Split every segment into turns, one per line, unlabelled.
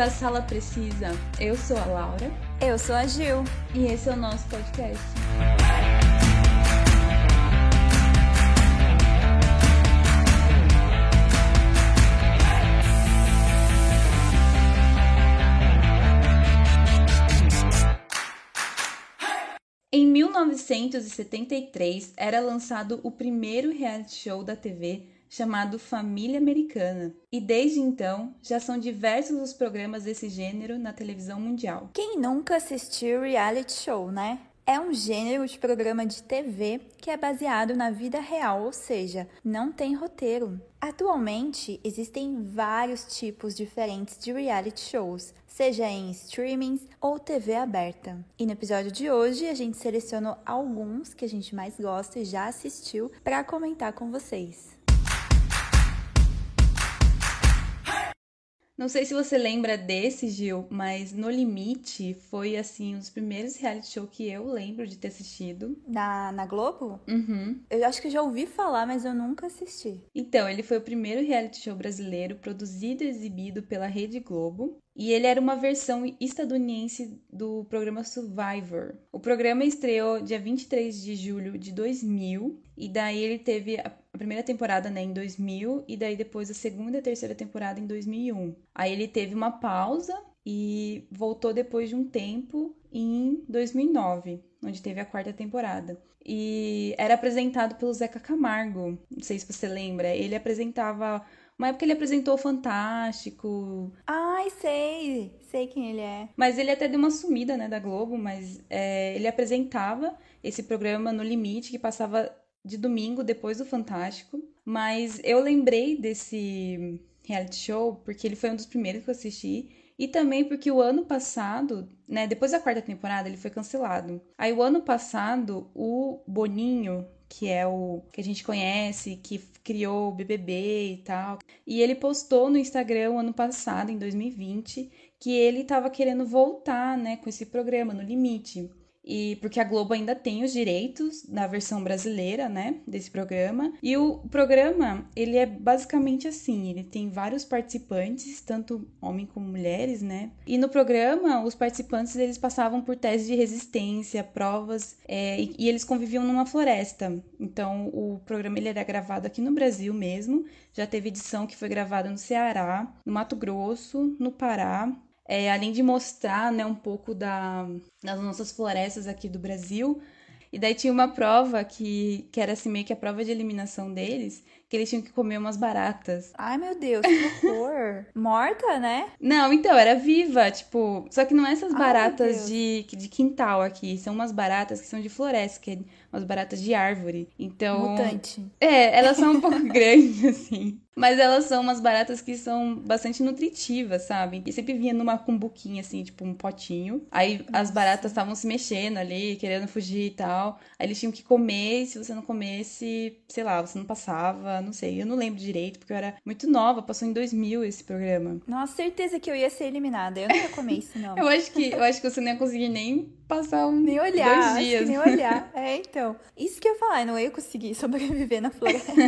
a Sala Precisa. Eu sou a Laura.
Eu sou a Gil.
E esse é o nosso podcast. Em 1973 era lançado o primeiro reality show da TV chamado Família Americana, e desde então já são diversos os programas desse gênero na televisão mundial.
Quem nunca assistiu reality show, né? É um gênero de programa de TV que é baseado na vida real, ou seja, não tem roteiro. Atualmente, existem vários tipos diferentes de reality shows, seja em streamings ou TV aberta. E no episódio de hoje, a gente selecionou alguns que a gente mais gosta e já assistiu para comentar com vocês.
Não sei se você lembra desse, Gil, mas No Limite foi, assim, um dos primeiros reality show que eu lembro de ter assistido.
Na, na Globo?
Uhum.
Eu acho que já ouvi falar, mas eu nunca assisti.
Então, ele foi o primeiro reality show brasileiro produzido e exibido pela Rede Globo. E ele era uma versão estadunidense do programa Survivor. O programa estreou dia 23 de julho de 2000 e daí ele teve a primeira temporada né, em 2000 e daí depois a segunda e terceira temporada em 2001. Aí ele teve uma pausa e voltou depois de um tempo em 2009, onde teve a quarta temporada. E era apresentado pelo Zeca Camargo, não sei se você lembra. Ele apresentava uma época ele apresentou o Fantástico.
Ai, sei. Sei quem ele é.
Mas ele até deu uma sumida, né, da Globo, mas é, ele apresentava esse programa no Limite, que passava de domingo depois do Fantástico. Mas eu lembrei desse reality show porque ele foi um dos primeiros que eu assisti. E também porque o ano passado, né, depois da quarta temporada, ele foi cancelado. Aí o ano passado, o Boninho, que é o que a gente conhece, que criou o BBB e tal. E ele postou no Instagram ano passado, em 2020, que ele estava querendo voltar, né, com esse programa no Limite e porque a Globo ainda tem os direitos da versão brasileira, né, desse programa. E o programa, ele é basicamente assim, ele tem vários participantes, tanto homens como mulheres, né? E no programa, os participantes, eles passavam por testes de resistência, provas, é, e, e, eles conviviam numa floresta. Então, o programa, ele era gravado aqui no Brasil mesmo, já teve edição que foi gravada no Ceará, no Mato Grosso, no Pará, é, além de mostrar né, um pouco da, das nossas florestas aqui do Brasil. E daí tinha uma prova que, que era assim meio que a prova de eliminação deles, que eles tinham que comer umas baratas.
Ai, meu Deus, que horror. Morta, né?
Não, então, era viva, tipo. Só que não é essas baratas de, de quintal aqui. São umas baratas que são de floresta, que umas baratas de árvore. Então.
Mutante.
É, elas são um pouco grandes, assim. Mas elas são umas baratas que são bastante nutritivas, sabe? E sempre vinha numa cumbuquinha, assim, tipo um potinho. Aí as baratas estavam se mexendo ali, querendo fugir e tal. Aí eles tinham que comer, e se você não comesse, sei lá, você não passava, não sei. Eu não lembro direito, porque eu era muito nova, passou em 2000 esse programa.
Nossa, certeza que eu ia ser eliminada. Eu não ia comer isso, não.
eu acho que eu acho que você não ia conseguir nem passar um
nem olhar,
dois dias.
nem olhar. É, então. Isso que eu ia falar, não ia conseguir sobreviver na floresta.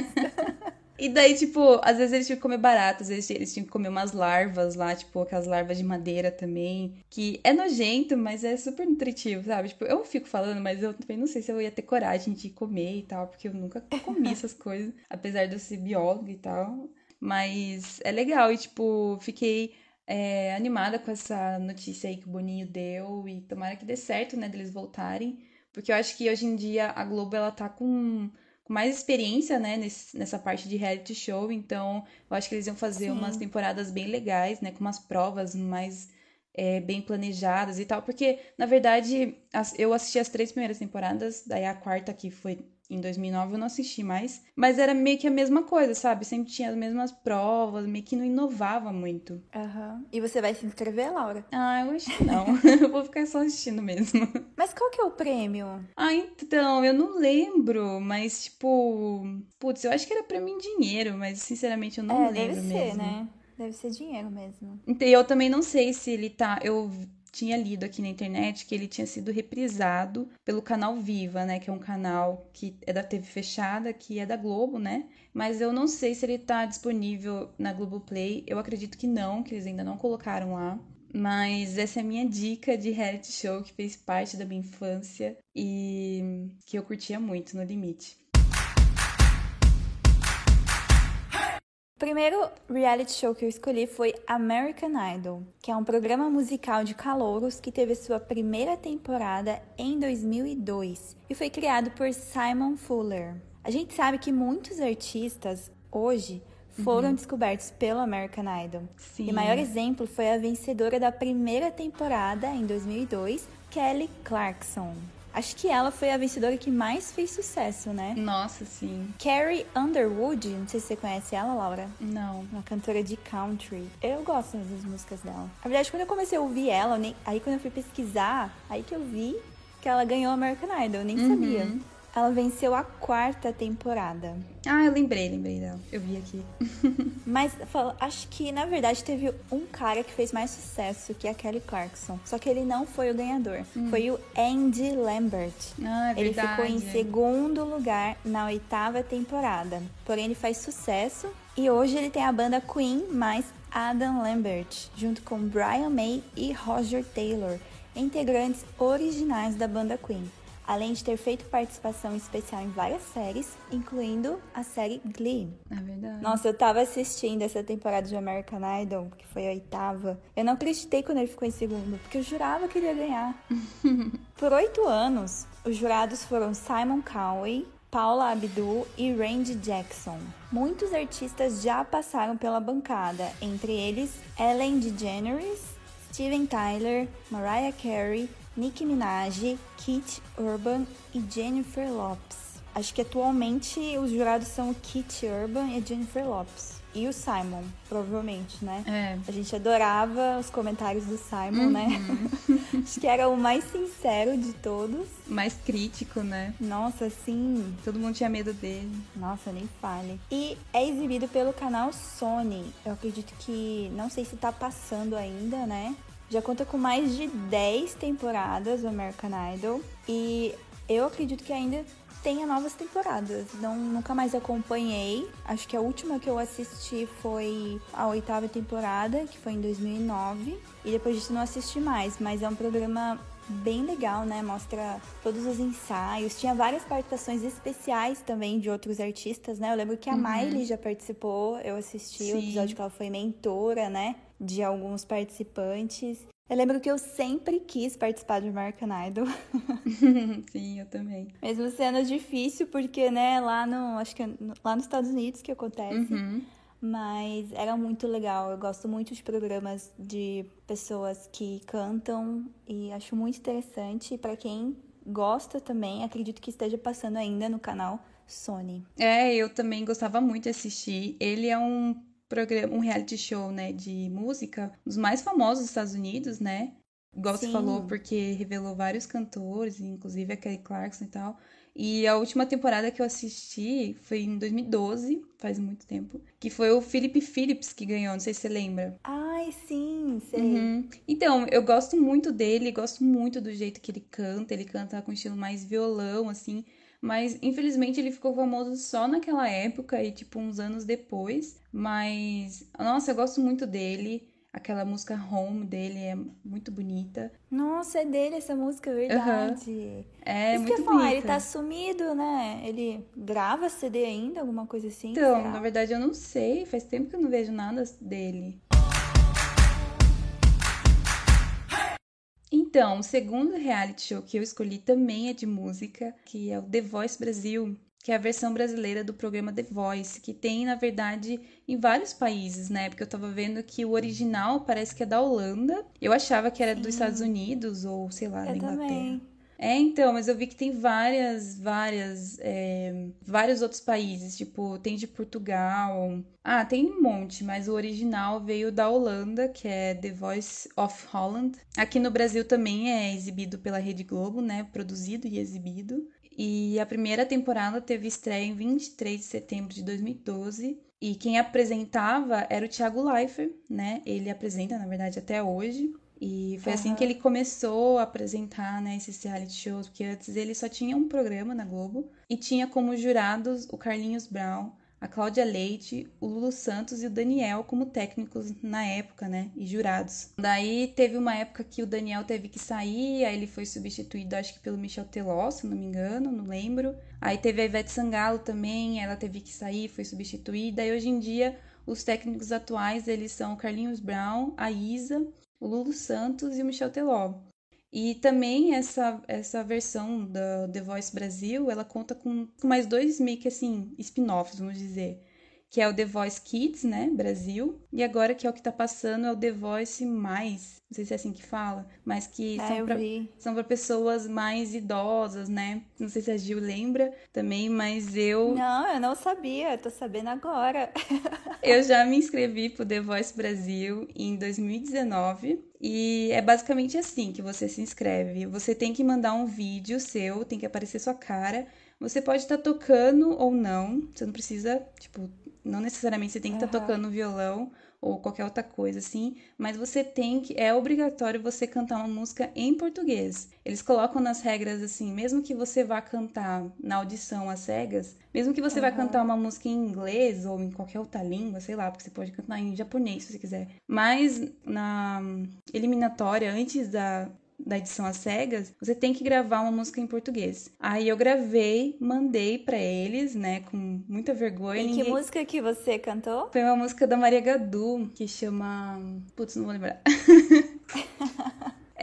E daí, tipo, às vezes eles tinham que comer barato, às vezes eles tinham que comer umas larvas lá, tipo, aquelas larvas de madeira também. Que é nojento, mas é super nutritivo, sabe? Tipo, eu fico falando, mas eu também não sei se eu ia ter coragem de comer e tal, porque eu nunca comi essas coisas, apesar de eu ser bióloga e tal. Mas é legal e, tipo, fiquei é, animada com essa notícia aí que o Boninho deu e tomara que dê certo, né, deles voltarem. Porque eu acho que hoje em dia a Globo, ela tá com com mais experiência, né, nesse, nessa parte de reality show, então eu acho que eles iam fazer Sim. umas temporadas bem legais, né, com umas provas mais é, bem planejadas e tal, porque, na verdade, as, eu assisti as três primeiras temporadas, daí a quarta que foi em 2009 eu não assisti mais, mas era meio que a mesma coisa, sabe? Sempre tinha as mesmas provas, meio que não inovava muito.
Aham. Uhum. E você vai se inscrever, Laura?
Ah, eu acho que não. eu vou ficar só assistindo mesmo.
Mas qual que é o prêmio?
Ah, então, eu não lembro, mas tipo, putz, eu acho que era prêmio em dinheiro, mas sinceramente eu não
é,
lembro
deve
mesmo.
ser, né? Deve ser dinheiro mesmo.
Então, eu também não sei se ele tá. Eu tinha lido aqui na internet que ele tinha sido reprisado pelo canal Viva, né? Que é um canal que é da TV fechada, que é da Globo, né? Mas eu não sei se ele tá disponível na Globoplay. Eu acredito que não, que eles ainda não colocaram lá. Mas essa é a minha dica de reality show que fez parte da minha infância e que eu curtia muito no limite.
Primeiro reality show que eu escolhi foi American Idol, que é um programa musical de calouros que teve sua primeira temporada em 2002 e foi criado por Simon Fuller. A gente sabe que muitos artistas hoje foram uhum. descobertos pelo American Idol. Sim. E o maior exemplo foi a vencedora da primeira temporada em 2002, Kelly Clarkson. Acho que ela foi a vencedora que mais fez sucesso, né?
Nossa, sim.
Carrie Underwood, não sei se você conhece ela, Laura.
Não.
Uma cantora de country. Eu gosto das músicas dela. Na verdade, quando eu comecei a ouvir ela, nem... aí quando eu fui pesquisar, aí que eu vi que ela ganhou American Idol, eu nem uhum. sabia. Ela venceu a quarta temporada.
Ah, eu lembrei, lembrei dela. Eu vi aqui.
Mas acho que, na verdade, teve um cara que fez mais sucesso que a Kelly Clarkson. Só que ele não foi o ganhador. Hum. Foi o Andy Lambert.
Ah, é
ele ficou em segundo lugar na oitava temporada. Porém, ele faz sucesso. E hoje ele tem a banda Queen mais Adam Lambert, junto com Brian May e Roger Taylor, integrantes originais da banda Queen além de ter feito participação especial em várias séries, incluindo a série Glee.
É verdade.
Nossa, eu tava assistindo essa temporada de American Idol, que foi a oitava. Eu não acreditei quando ele ficou em segundo, porque eu jurava que ele ia ganhar. Por oito anos, os jurados foram Simon Cowell, Paula Abdul e Randy Jackson. Muitos artistas já passaram pela bancada, entre eles Ellen DeGeneres, Steven Tyler, Mariah Carey, Nicki Minaj, Kit Urban e Jennifer Lopes. Acho que atualmente os jurados são o Kit Urban e a Jennifer Lopes. E o Simon, provavelmente, né?
É.
A gente adorava os comentários do Simon, né? uhum. né? Acho que era o mais sincero de todos.
Mais crítico, né?
Nossa, sim.
Todo mundo tinha medo dele.
Nossa, nem fale. E é exibido pelo canal Sony. Eu acredito que. Não sei se tá passando ainda, né? Já conta com mais de 10 temporadas o American Idol e eu acredito que ainda tenha novas temporadas. Não, nunca mais acompanhei. Acho que a última que eu assisti foi a oitava temporada, que foi em 2009. E depois disso não assisti mais, mas é um programa bem legal, né? Mostra todos os ensaios. Tinha várias participações especiais também de outros artistas, né? Eu lembro que a uhum. Miley já participou, eu assisti Sim. o episódio que ela foi mentora, né? De alguns participantes. Eu lembro que eu sempre quis participar de American Idol.
Sim, eu também.
Mesmo sendo difícil, porque, né, lá no. Acho que é lá nos Estados Unidos que acontece.
Uhum.
Mas era muito legal. Eu gosto muito de programas de pessoas que cantam e acho muito interessante. Para quem gosta também, acredito que esteja passando ainda no canal Sony.
É, eu também gostava muito de assistir. Ele é um programa, um reality show, né, de música, um dos mais famosos dos Estados Unidos, né? Igual Sim. você falou, porque revelou vários cantores, inclusive a Kelly Clarkson e tal. E a última temporada que eu assisti foi em 2012, faz muito tempo, que foi o Philip Phillips que ganhou, não sei se você lembra.
Ai, sim, sei.
Uhum. Então, eu gosto muito dele, gosto muito do jeito que ele canta, ele canta com estilo mais violão, assim. Mas infelizmente ele ficou famoso só naquela época e tipo uns anos depois. Mas nossa, eu gosto muito dele. Aquela música Home dele é muito bonita.
Nossa, é dele essa música, é verdade. Uhum.
É
Isso
muito
que
falar, bonita.
ele tá sumido, né? Ele grava CD ainda, alguma coisa assim?
Então,
será?
na verdade eu não sei. Faz tempo que eu não vejo nada dele. Então, o segundo reality show que eu escolhi também é de música, que é o The Voice Brasil que é a versão brasileira do programa The Voice, que tem, na verdade, em vários países, né? Porque eu tava vendo que o original parece que é da Holanda. Eu achava que era Sim. dos Estados Unidos ou, sei lá,
eu
da Inglaterra.
Também.
É, então, mas eu vi que tem várias, várias, é, vários outros países, tipo, tem de Portugal. Ah, tem um monte, mas o original veio da Holanda, que é The Voice of Holland. Aqui no Brasil também é exibido pela Rede Globo, né? Produzido e exibido. E a primeira temporada teve estreia em 23 de setembro de 2012. E quem apresentava era o Thiago Leifert, né? Ele apresenta, na verdade, até hoje. E foi uhum. assim que ele começou a apresentar né, esses reality shows, porque antes ele só tinha um programa na Globo e tinha como jurados o Carlinhos Brown, a Cláudia Leite, o Lulu Santos e o Daniel como técnicos na época, né? E jurados. Daí teve uma época que o Daniel teve que sair, aí ele foi substituído, acho que pelo Michel Teló, se não me engano, não lembro. Aí teve a Ivete Sangalo também, ela teve que sair, foi substituída. E hoje em dia, os técnicos atuais, eles são o Carlinhos Brown, a Isa, o Lulu Santos e o Michel Teló. E também essa, essa versão da The Voice Brasil, ela conta com, com mais dois meio que assim, spin-offs, vamos dizer. Que é o The Voice Kids, né, Brasil. E agora que é o que tá passando é o The Voice Mais, não sei se é assim que fala, mas que
é,
são, pra,
são
pra pessoas mais idosas, né? Não sei se a Gil lembra também, mas eu.
Não, eu não sabia, tô sabendo agora.
eu já me inscrevi pro The Voice Brasil em 2019. E é basicamente assim que você se inscreve. Você tem que mandar um vídeo seu, tem que aparecer sua cara. Você pode estar tá tocando ou não. Você não precisa, tipo, não necessariamente você tem que estar uhum. tá tocando violão ou qualquer outra coisa assim, mas você tem que é obrigatório você cantar uma música em português. Eles colocam nas regras assim, mesmo que você vá cantar na audição às cegas, mesmo que você uhum. vá cantar uma música em inglês ou em qualquer outra língua, sei lá, porque você pode cantar em japonês se você quiser. Mas na eliminatória antes da da edição às cegas, você tem que gravar uma música em português. Aí eu gravei, mandei para eles, né, com muita vergonha.
E ninguém... que música que você cantou?
Foi uma música da Maria Gadu, que chama... Putz, não vou lembrar.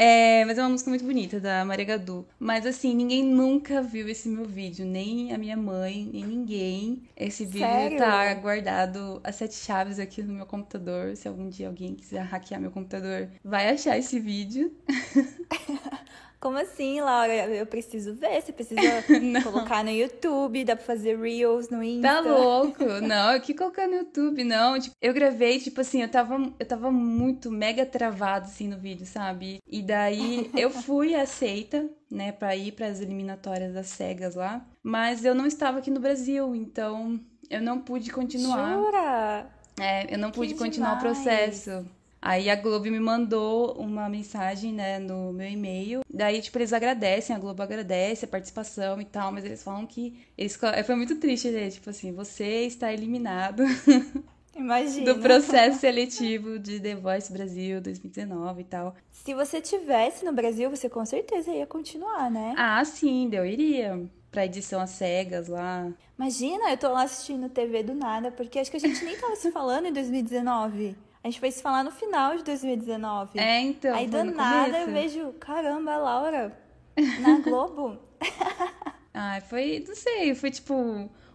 É, mas é uma música muito bonita, da Maria Gadu. Mas assim, ninguém nunca viu esse meu vídeo. Nem a minha mãe, nem ninguém. Esse vídeo
Sério?
tá guardado a sete chaves aqui no meu computador. Se algum dia alguém quiser hackear meu computador, vai achar esse vídeo.
Como assim, Laura? Eu preciso ver. Você precisa colocar no YouTube, dá pra fazer Reels no Insta.
Tá louco? Não, que colocar no YouTube, não. Tipo, eu gravei, tipo assim, eu tava, eu tava muito mega travado, assim, no vídeo, sabe? E daí eu fui aceita, né, pra ir pras eliminatórias das cegas lá. Mas eu não estava aqui no Brasil, então eu não pude continuar.
Jura?
É, eu não pude que continuar demais. o processo. Aí a Globo me mandou uma mensagem, né, no meu e-mail. Daí, tipo, eles agradecem, a Globo agradece a participação e tal, mas eles falam que. Eles... Foi muito triste, né? Tipo assim, você está eliminado.
Imagina.
do processo seletivo de The Voice Brasil 2019 e tal.
Se você tivesse no Brasil, você com certeza ia continuar, né?
Ah, sim, eu iria pra edição às cegas lá.
Imagina, eu tô lá assistindo TV do nada, porque acho que a gente nem tava se falando em 2019. A gente foi se falar no final de 2019.
É, então.
Aí do nada eu vejo, caramba, Laura, na Globo.
ah, foi, não sei, foi tipo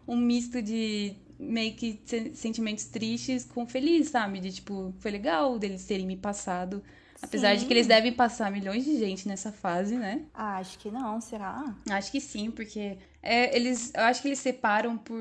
um misto de meio que sentimentos tristes com feliz, sabe? De tipo, foi legal deles terem me passado Apesar sim. de que eles devem passar milhões de gente nessa fase, né?
Ah, acho que não, será?
Acho que sim, porque é, eles, eu acho que eles separam por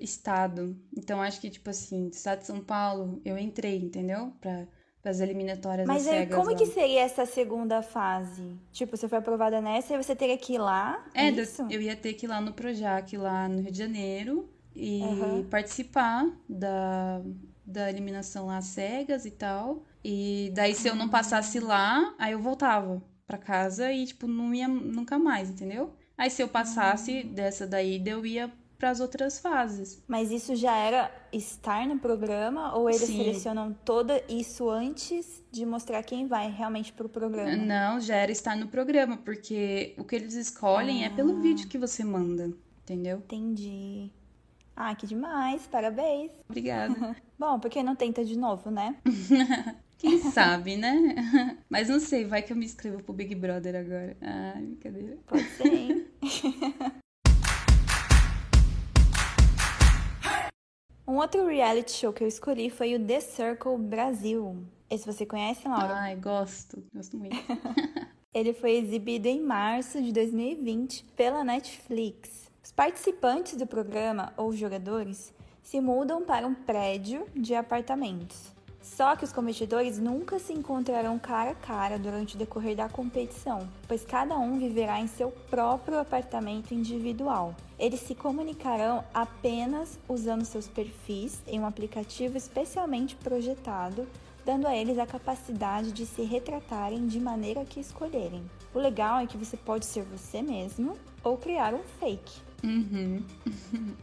estado. Então acho que, tipo assim, estado de São Paulo, eu entrei, entendeu? Pra, as eliminatórias
Mas como lá. que seria essa segunda fase? Tipo, você foi aprovada nessa e você teria que ir lá?
É, isso? eu ia ter que ir lá no Projac, lá no Rio de Janeiro, e uhum. participar da, da eliminação lá cegas e tal. E daí, se eu não passasse lá, aí eu voltava para casa e, tipo, não ia nunca mais, entendeu? Aí, se eu passasse dessa daí, eu ia para as outras fases.
Mas isso já era estar no programa ou eles Sim. selecionam todo isso antes de mostrar quem vai realmente pro programa?
Não, já era estar no programa, porque o que eles escolhem ah. é pelo ah. vídeo que você manda, entendeu?
Entendi. Ah, que demais, parabéns.
Obrigada.
Bom, porque não tenta de novo, né?
Quem sabe, né? Mas não sei, vai que eu me inscrevo pro Big Brother agora. Ah, brincadeira.
Pode ser, hein? um outro reality show que eu escolhi foi o The Circle Brasil. Esse você conhece, Laura?
Ai, gosto. Gosto muito.
Ele foi exibido em março de 2020 pela Netflix. Os participantes do programa, ou jogadores, se mudam para um prédio de apartamentos. Só que os competidores nunca se encontrarão cara a cara durante o decorrer da competição, pois cada um viverá em seu próprio apartamento individual. Eles se comunicarão apenas usando seus perfis em um aplicativo especialmente projetado dando a eles a capacidade de se retratarem de maneira que escolherem. O legal é que você pode ser você mesmo ou criar um fake.
Uhum.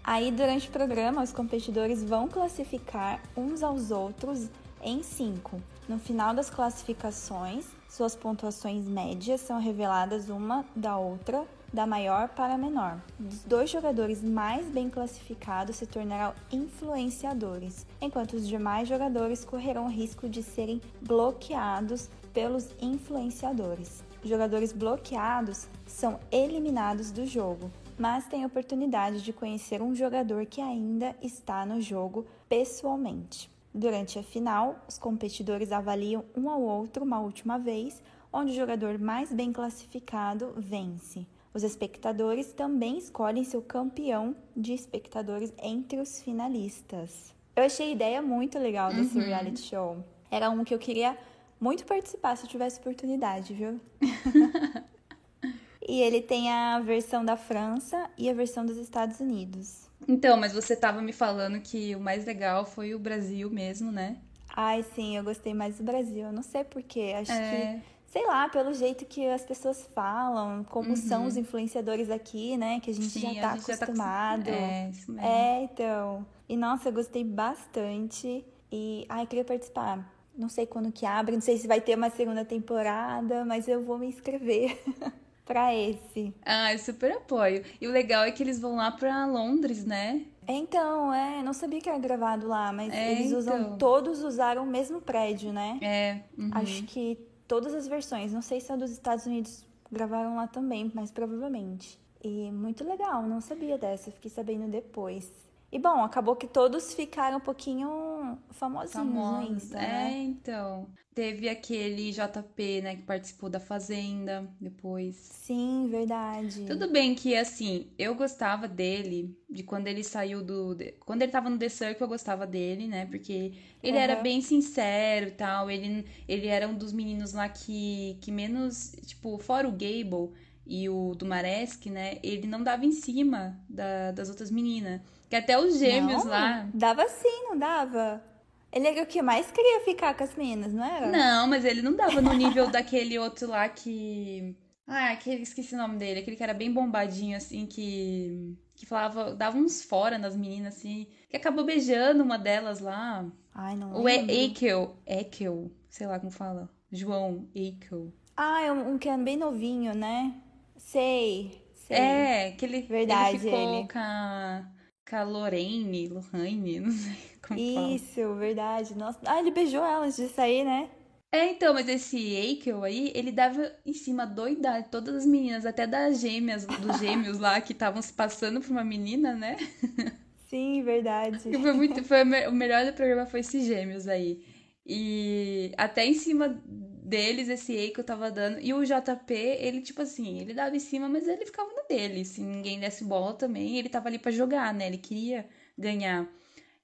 Aí, durante o programa, os competidores vão classificar uns aos outros em cinco. No final das classificações, suas pontuações médias são reveladas uma da outra, da maior para a menor. Os dois jogadores mais bem classificados se tornarão influenciadores, enquanto os demais jogadores correrão o risco de serem bloqueados pelos influenciadores. Jogadores bloqueados são eliminados do jogo, mas têm a oportunidade de conhecer um jogador que ainda está no jogo pessoalmente. Durante a final, os competidores avaliam um ao outro uma última vez, onde o jogador mais bem classificado vence. Os espectadores também escolhem seu campeão de espectadores entre os finalistas. Eu achei a ideia muito legal desse uhum. reality show. Era um que eu queria muito participar se eu tivesse oportunidade, viu? e ele tem a versão da França e a versão dos Estados Unidos.
Então, mas você estava me falando que o mais legal foi o Brasil mesmo, né?
Ai, sim, eu gostei mais do Brasil. Eu não sei porquê. Acho é... que sei lá, pelo jeito que as pessoas falam, como uhum. são os influenciadores aqui, né? Que a gente Sim, já tá gente acostumado. Já tá...
É, isso mesmo.
É, então. E nossa, eu gostei bastante. E, ai, queria participar. Não sei quando que abre, não sei se vai ter uma segunda temporada, mas eu vou me inscrever para esse.
Ah, eu super apoio. E o legal é que eles vão lá para Londres, né?
Então, é, não sabia que era gravado lá, mas é, eles usam, então. todos usaram o mesmo prédio, né?
É. Uhum.
Acho que todas as versões, não sei se a dos Estados Unidos gravaram lá também, mas provavelmente. E muito legal, não sabia dessa, fiquei sabendo depois. E bom, acabou que todos ficaram um pouquinho famosinhos Famosos. no Insta,
né? É, então. Teve aquele JP, né, que participou da Fazenda depois.
Sim, verdade.
Tudo bem que, assim, eu gostava dele, de quando ele saiu do... Quando ele tava no The Circle, eu gostava dele, né, porque ele uhum. era bem sincero e tal, ele, ele era um dos meninos lá que, que menos, tipo, fora o Gable e o do Maresk, né, ele não dava em cima da, das outras meninas. Que até os gêmeos
não,
lá.
Dava sim, não dava? Ele era o que mais queria ficar com as meninas, não era?
Não, mas ele não dava no nível daquele outro lá que. Ah, aquele, esqueci o nome dele. Aquele que era bem bombadinho, assim, que. Que falava. Dava uns fora nas meninas, assim. Que acabou beijando uma delas lá.
Ai, não
O Eikel. Eikel. Sei lá como fala. João Eikel.
Ah, é um, um que é bem novinho, né? Sei. Sei.
É, que ele,
Verdade,
ele ficou ele. com a com a Lorraine, Lorraine, não sei como
Isso,
fala.
verdade. Nossa. Ah, ele beijou ela antes de sair, né?
É, então, mas esse Eikel aí, ele dava em cima doidade, todas as meninas, até das gêmeas, dos gêmeos lá que estavam se passando por uma menina, né?
Sim, verdade.
foi muito, foi, o melhor do programa foi esses gêmeos aí. E até em cima deles, esse E que eu tava dando. E o JP, ele, tipo assim, ele dava em cima, mas ele ficava no dele. Se ninguém desse bola também, ele tava ali para jogar, né? Ele queria ganhar.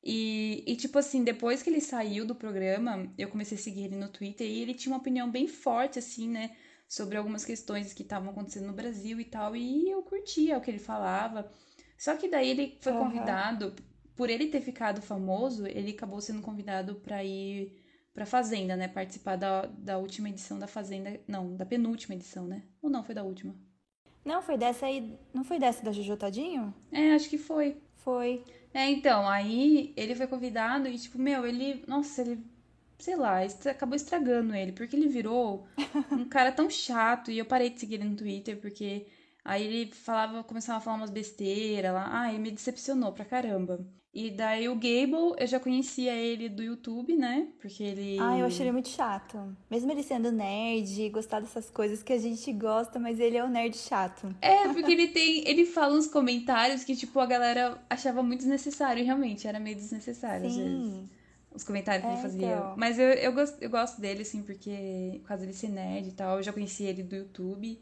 E, e, tipo assim, depois que ele saiu do programa, eu comecei a seguir ele no Twitter e ele tinha uma opinião bem forte, assim, né? Sobre algumas questões que estavam acontecendo no Brasil e tal. E eu curtia o que ele falava. Só que daí ele foi convidado, por ele ter ficado famoso, ele acabou sendo convidado para ir pra Fazenda, né? Participar da, da última edição da Fazenda. Não, da penúltima edição, né? Ou não, foi da última?
Não, foi dessa aí. Não foi dessa da Jojo Tadinho?
É, acho que foi.
Foi.
É, então, aí ele foi convidado e, tipo, meu, ele. Nossa, ele. Sei lá, acabou estragando ele, porque ele virou um cara tão chato. E eu parei de seguir ele no Twitter, porque aí ele falava, começava a falar umas besteiras lá. Ah, ele me decepcionou pra caramba. E daí o Gable, eu já conhecia ele do YouTube, né? Porque ele.
Ah, eu achei ele muito chato. Mesmo ele sendo nerd, gostar dessas coisas que a gente gosta, mas ele é um nerd chato.
É, porque ele tem. Ele fala uns comentários que, tipo, a galera achava muito desnecessário. Realmente, era meio desnecessário, Sim. às vezes. Os comentários que é, ele fazia. Então. Mas eu, eu, gosto, eu gosto dele, assim, porque. Por causa dele ser nerd e tal. Eu já conhecia ele do YouTube.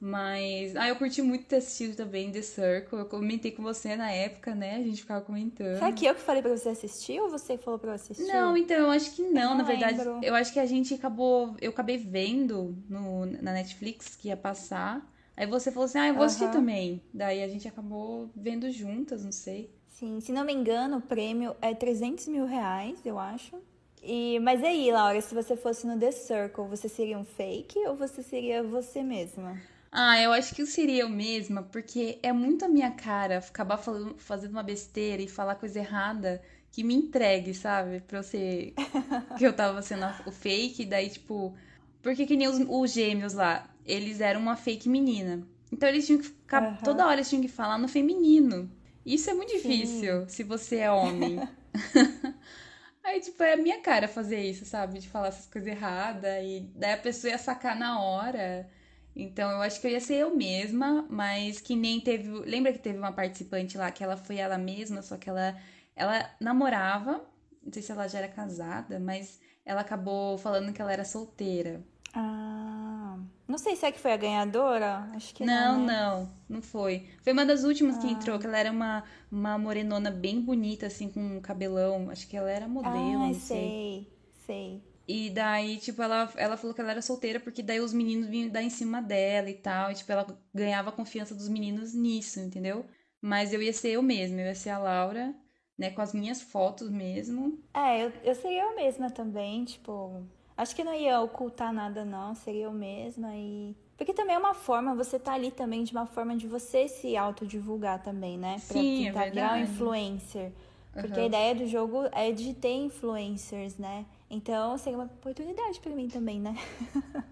Mas. Ah, eu curti muito ter assistido também The Circle. Eu comentei com você na época, né? A gente ficava comentando.
Será que eu que falei pra você assistir ou você falou pra eu assistir?
Não, então, eu acho que não, eu na verdade. Lembro. Eu acho que a gente acabou. Eu acabei vendo no, na Netflix que ia passar. Aí você falou assim, ah, eu vou assistir também. Daí a gente acabou vendo juntas, não sei.
Sim, se não me engano, o prêmio é 300 mil reais, eu acho. E, mas aí, Laura, se você fosse no The Circle, você seria um fake ou você seria você mesma?
Ah, eu acho que eu seria eu mesma, porque é muito a minha cara acabar falando, fazendo uma besteira e falar coisa errada que me entregue, sabe? Pra eu ser. que eu tava sendo o fake, daí, tipo. Porque que nem os, os gêmeos lá, eles eram uma fake menina. Então eles tinham que ficar. Uhum. Toda hora eles tinham que falar no feminino. Isso é muito Sim. difícil se você é homem. Aí, tipo, é a minha cara fazer isso, sabe? De falar essas coisas erradas. E daí a pessoa ia sacar na hora. Então eu acho que eu ia ser eu mesma, mas que nem teve. Lembra que teve uma participante lá que ela foi ela mesma, só que ela, ela namorava. Não sei se ela já era casada, mas ela acabou falando que ela era solteira.
Ah. Não sei se é que foi a ganhadora. Acho que
não.
Não,
né? não, não foi. Foi uma das últimas ah. que entrou, que ela era uma, uma morenona bem bonita, assim, com um cabelão. Acho que ela era modelo, ah, não sei.
sei. Sei.
E daí, tipo, ela, ela falou que ela era solteira porque daí os meninos vinham dar em cima dela e tal. E, tipo, ela ganhava a confiança dos meninos nisso, entendeu? Mas eu ia ser eu mesma, eu ia ser a Laura, né? Com as minhas fotos mesmo.
É, eu, eu seria eu mesma também, tipo. Acho que não ia ocultar nada, não. Seria eu mesma e. Porque também é uma forma, você tá ali também de uma forma de você se autodivulgar também, né?
Pra Sim,
tentar
é
virar um influencer. Porque uhum. a ideia do jogo é de ter influencers, né? Então seria uma oportunidade para mim também, né?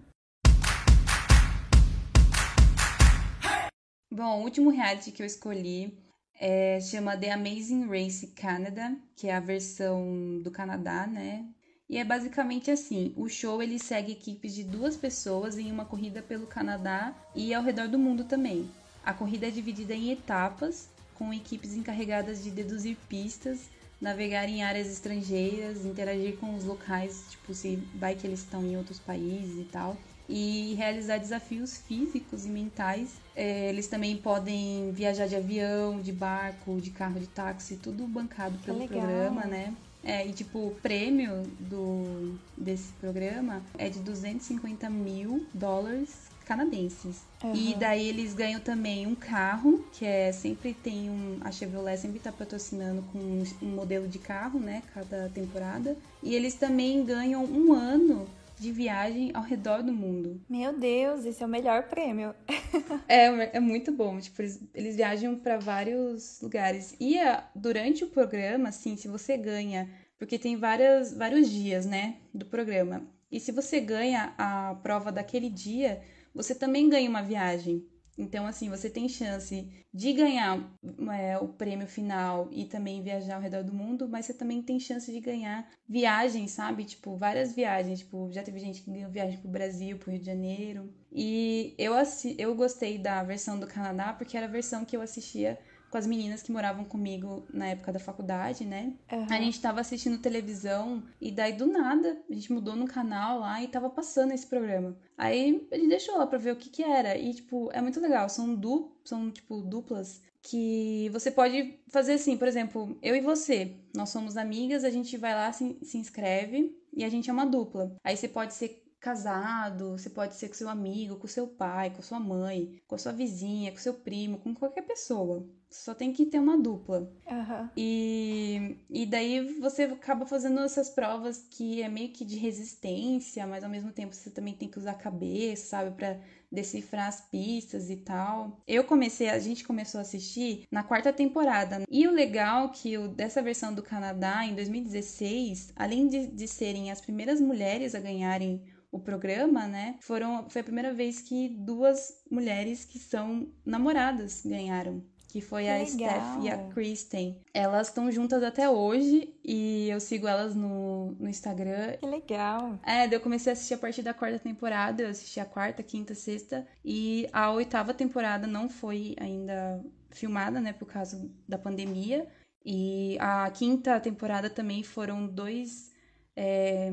Bom, o último reality que eu escolhi é, chama The Amazing Race Canada, que é a versão do Canadá, né? E é basicamente assim, o show ele segue equipes de duas pessoas em uma corrida pelo Canadá e ao redor do mundo também. A corrida é dividida em etapas, com equipes encarregadas de deduzir pistas navegar em áreas estrangeiras, interagir com os locais, tipo, se vai que eles estão em outros países e tal. E realizar desafios físicos e mentais. É, eles também podem viajar de avião, de barco, de carro de táxi, tudo bancado pelo programa, né? É, e tipo, o prêmio do, desse programa é de 250 mil dólares canadenses. Uhum. E daí eles ganham também um carro, que é sempre tem um. A Chevrolet sempre tá patrocinando com um, um modelo de carro, né? Cada temporada. E eles também ganham um ano de viagem ao redor do mundo.
Meu Deus, esse é o melhor prêmio.
é, é muito bom. Tipo, eles, eles viajam para vários lugares. E a, durante o programa, assim, se você ganha. Porque tem várias, vários dias, né? Do programa. E se você ganha a prova daquele dia, você também ganha uma viagem. Então, assim, você tem chance de ganhar é, o prêmio final e também viajar ao redor do mundo, mas você também tem chance de ganhar viagens, sabe? Tipo, várias viagens. Tipo, já teve gente que ganhou viagem pro Brasil, pro Rio de Janeiro. E eu, eu gostei da versão do Canadá porque era a versão que eu assistia com as meninas que moravam comigo na época da faculdade, né? Uhum. A gente tava assistindo televisão e daí do nada a gente mudou no canal lá e tava passando esse programa. Aí a gente deixou lá pra ver o que que era. E, tipo, é muito legal. São, du são tipo, duplas que você pode fazer assim, por exemplo, eu e você, nós somos amigas, a gente vai lá, se, se inscreve e a gente é uma dupla. Aí você pode ser casado, você pode ser com seu amigo, com seu pai, com sua mãe, com a sua vizinha, com seu primo, com qualquer pessoa. Só tem que ter uma dupla.
Uhum.
E, e daí você acaba fazendo essas provas que é meio que de resistência, mas ao mesmo tempo você também tem que usar a cabeça, sabe, para decifrar as pistas e tal. Eu comecei, a gente começou a assistir na quarta temporada. E o legal que o, dessa versão do Canadá, em 2016, além de, de serem as primeiras mulheres a ganharem o programa, né? Foram, foi a primeira vez que duas mulheres que são namoradas ganharam que foi que a legal. Steph e a Kristen. Elas estão juntas até hoje e eu sigo elas no, no Instagram.
Que legal.
É, eu comecei a assistir a partir da quarta temporada, eu assisti a quarta, quinta, sexta e a oitava temporada não foi ainda filmada, né, por causa da pandemia. E a quinta temporada também foram dois é,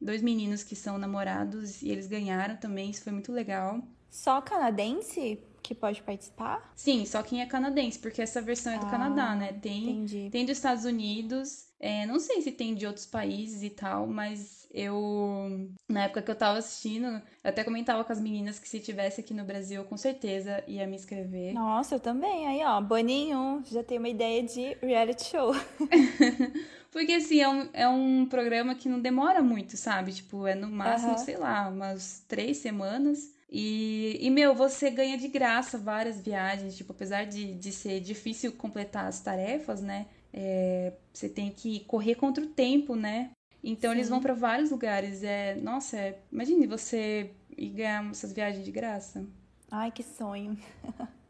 dois meninos que são namorados e eles ganharam também, isso foi muito legal.
Só canadense? Que pode participar?
Sim, só quem é canadense, porque essa versão é do ah, Canadá, né? Tem,
entendi.
tem dos Estados Unidos, é, não sei se tem de outros países e tal, mas eu, na época que eu tava assistindo, eu até comentava com as meninas que se tivesse aqui no Brasil, com certeza ia me inscrever.
Nossa, eu também. Aí, ó, Boninho, já tem uma ideia de reality show.
Porque, assim, é um, é um programa que não demora muito, sabe? Tipo, é no máximo, uhum. sei lá, umas três semanas. E, e, meu, você ganha de graça várias viagens. Tipo, apesar de, de ser difícil completar as tarefas, né? É, você tem que correr contra o tempo, né? Então Sim. eles vão para vários lugares. É, nossa, é, imagine você ir ganhar essas viagens de graça.
Ai, que sonho.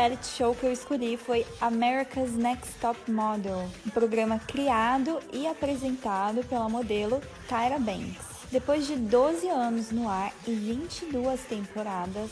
reality show que eu escolhi foi America's Next Top Model, um programa criado e apresentado pela modelo Tyra Banks. Depois de 12 anos no ar e 22 temporadas,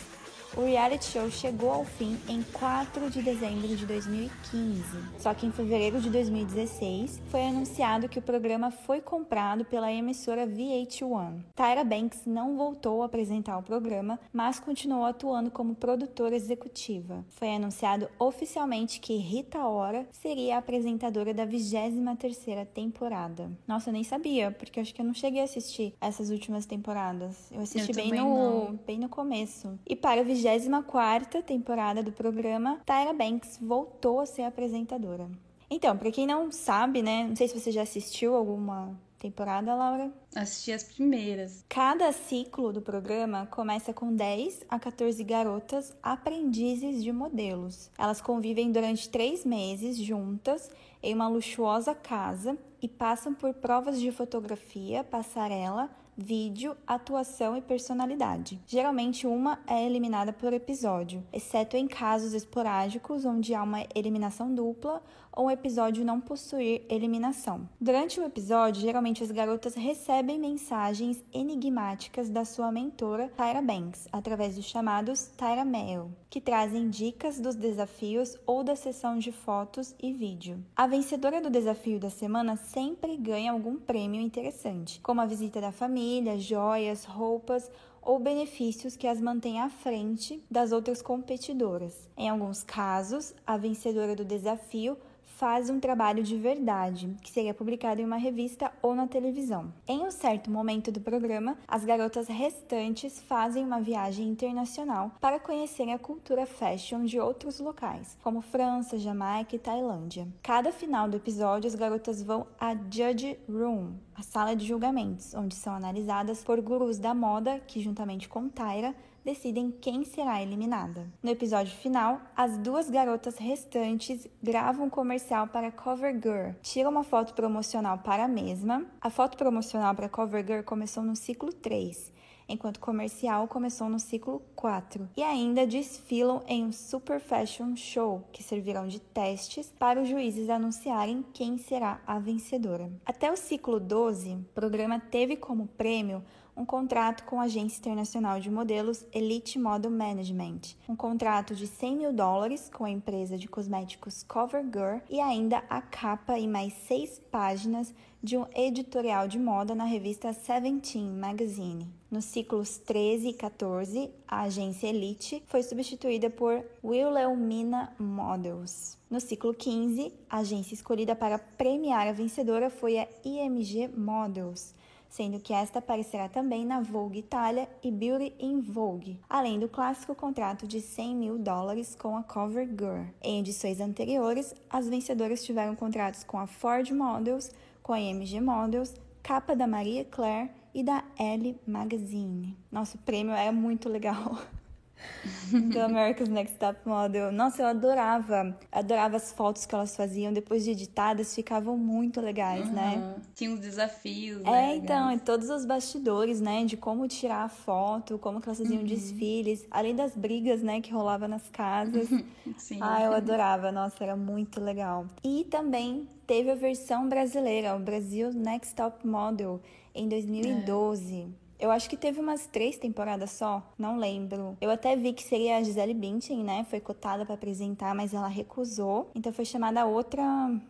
o reality show chegou ao fim em 4 de dezembro de 2015. Só que em fevereiro de 2016 foi anunciado que o programa foi comprado pela emissora VH1. Tyra Banks não voltou a apresentar o programa, mas continuou atuando como produtora executiva. Foi anunciado oficialmente que Rita Ora seria a apresentadora da 23ª temporada. Nossa, eu nem sabia, porque acho que eu não cheguei a assistir essas últimas temporadas. Eu assisti eu bem, no, bem no começo. E para a 24ª temporada do programa, Tyra Banks voltou a ser apresentadora. Então, para quem não sabe, né, não sei se você já assistiu alguma temporada, Laura?
Assisti as primeiras.
Cada ciclo do programa começa com 10 a 14 garotas aprendizes de modelos. Elas convivem durante três meses juntas em uma luxuosa casa e passam por provas de fotografia, passarela, vídeo, atuação e personalidade. Geralmente uma é eliminada por episódio, exceto em casos esporádicos onde há uma eliminação dupla ou o episódio não possuir eliminação. Durante o episódio, geralmente as garotas recebem mensagens enigmáticas da sua mentora Tyra Banks, através dos chamados Tyra Mail, que trazem dicas dos desafios ou da sessão de fotos e vídeo. A vencedora do desafio da semana sempre ganha algum prêmio interessante, como a visita da família, joias, roupas ou benefícios que as mantêm à frente das outras competidoras. Em alguns casos, a vencedora do desafio faz um trabalho de verdade, que seria publicado em uma revista ou na televisão. Em um certo momento do programa, as garotas restantes fazem uma viagem internacional para conhecerem a cultura fashion de outros locais, como França, Jamaica e Tailândia. Cada final do episódio, as garotas vão à Judge Room, a sala de julgamentos, onde são analisadas por gurus da moda que, juntamente com Tyra, decidem quem será eliminada. No episódio final, as duas garotas restantes gravam um comercial para CoverGirl, tiram uma foto promocional para a mesma. A foto promocional para CoverGirl começou no ciclo 3 enquanto o comercial começou no ciclo 4. E ainda desfilam em um Super Fashion Show, que servirão de testes para os juízes anunciarem quem será a vencedora. Até o ciclo 12, o programa teve como prêmio um contrato com a agência internacional de modelos Elite Model Management, um contrato de 100 mil dólares com a empresa de cosméticos CoverGirl e ainda a capa e mais seis páginas de um editorial de moda na revista Seventeen Magazine. Nos ciclos 13 e 14, a agência Elite foi substituída por Wilhelmina Models. No ciclo 15, a agência escolhida para premiar a vencedora foi a IMG Models sendo que esta aparecerá também na Vogue Itália e Beauty in Vogue, além do clássico contrato de 100 mil dólares com a Cover Girl. Em edições anteriores, as vencedoras tiveram contratos com a Ford Models, com a MG Models, capa da Maria Claire e da Elle Magazine. Nosso prêmio é muito legal. do America's Next Top Model. Nossa, eu adorava. Adorava as fotos que elas faziam. Depois de editadas, ficavam muito legais, uhum. né?
Tinha uns desafios,
É, né, então, e todos os bastidores, né? De como tirar a foto, como que elas faziam uhum. desfiles. Além das brigas, né? Que rolava nas casas. Sim. Ah, eu adorava. Nossa, era muito legal. E também teve a versão brasileira, o Brasil Next Top Model, em 2012. É. Eu acho que teve umas três temporadas só, não lembro. Eu até vi que seria a Gisele Bündchen, né? Foi cotada para apresentar, mas ela recusou. Então foi chamada outra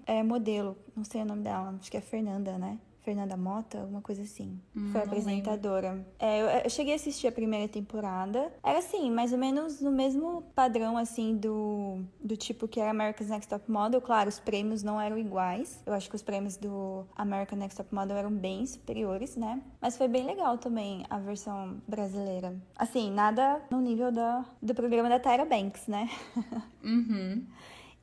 é, modelo. Não sei o nome dela, acho que é Fernanda, né? Fernanda Mota, alguma coisa assim. Hum, Foi apresentadora. É, eu, eu, cheguei a assistir a primeira temporada. Era assim, mais ou menos no mesmo padrão, assim, do, do tipo que era America's Next Top Model. Claro, os prêmios não eram iguais. Eu acho que os prêmios do American Next Top Model eram bem superiores, né? Mas foi bem legal também a versão brasileira. Assim, nada no nível da, do programa da Tyra Banks, né?
Uhum.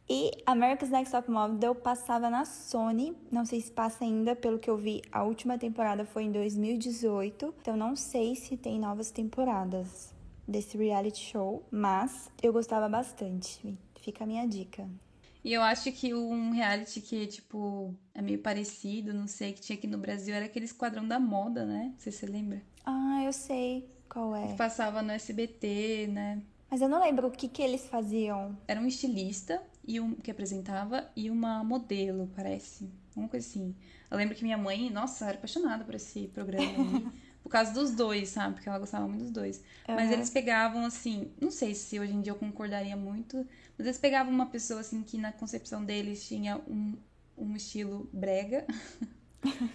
E America's Next Top Model passava na Sony, não sei se passa ainda, pelo que eu vi, a última temporada foi em 2018, então não sei se tem novas temporadas desse reality show, mas eu gostava bastante. Fica a minha dica.
E eu acho que um reality que, tipo, é meio parecido, não sei, que tinha aqui no Brasil, era aquele Esquadrão da Moda, né? Não sei se você lembra.
Ah, eu sei qual é.
Que passava no SBT, né?
Mas eu não lembro o que, que eles faziam.
Era um estilista e um que apresentava e uma modelo, parece. Uma coisa assim. Eu lembro que minha mãe, nossa, era apaixonada por esse programa aí, por causa dos dois, sabe? Porque ela gostava muito dos dois. Uhum. Mas eles pegavam, assim, não sei se hoje em dia eu concordaria muito, mas eles pegavam uma pessoa, assim, que na concepção deles tinha um, um estilo brega.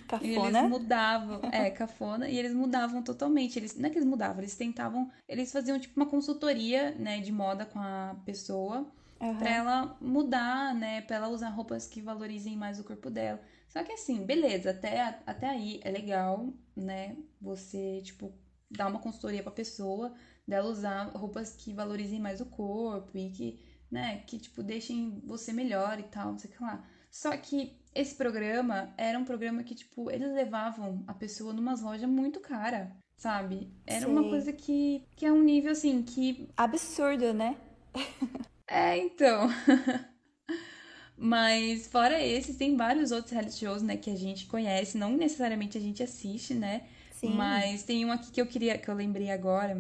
Cafona.
E eles mudavam, é, cafona, e eles mudavam totalmente. Eles, não é que eles mudavam, eles tentavam, eles faziam tipo uma consultoria, né, de moda com a pessoa Uhum. Pra ela mudar, né? Pra ela usar roupas que valorizem mais o corpo dela. Só que assim, beleza, até, até aí é legal, né? Você, tipo, dar uma consultoria pra pessoa, dela usar roupas que valorizem mais o corpo e que, né, que, tipo, deixem você melhor e tal, não sei o que lá. Só que esse programa era um programa que, tipo, eles levavam a pessoa numas lojas muito cara, sabe? Era Sim. uma coisa que, que é um nível, assim, que...
Absurdo, né?
É, então. Mas fora esses, tem vários outros reality shows, né, que a gente conhece, não necessariamente a gente assiste, né? Sim. Mas tem um aqui que eu queria, que eu lembrei agora,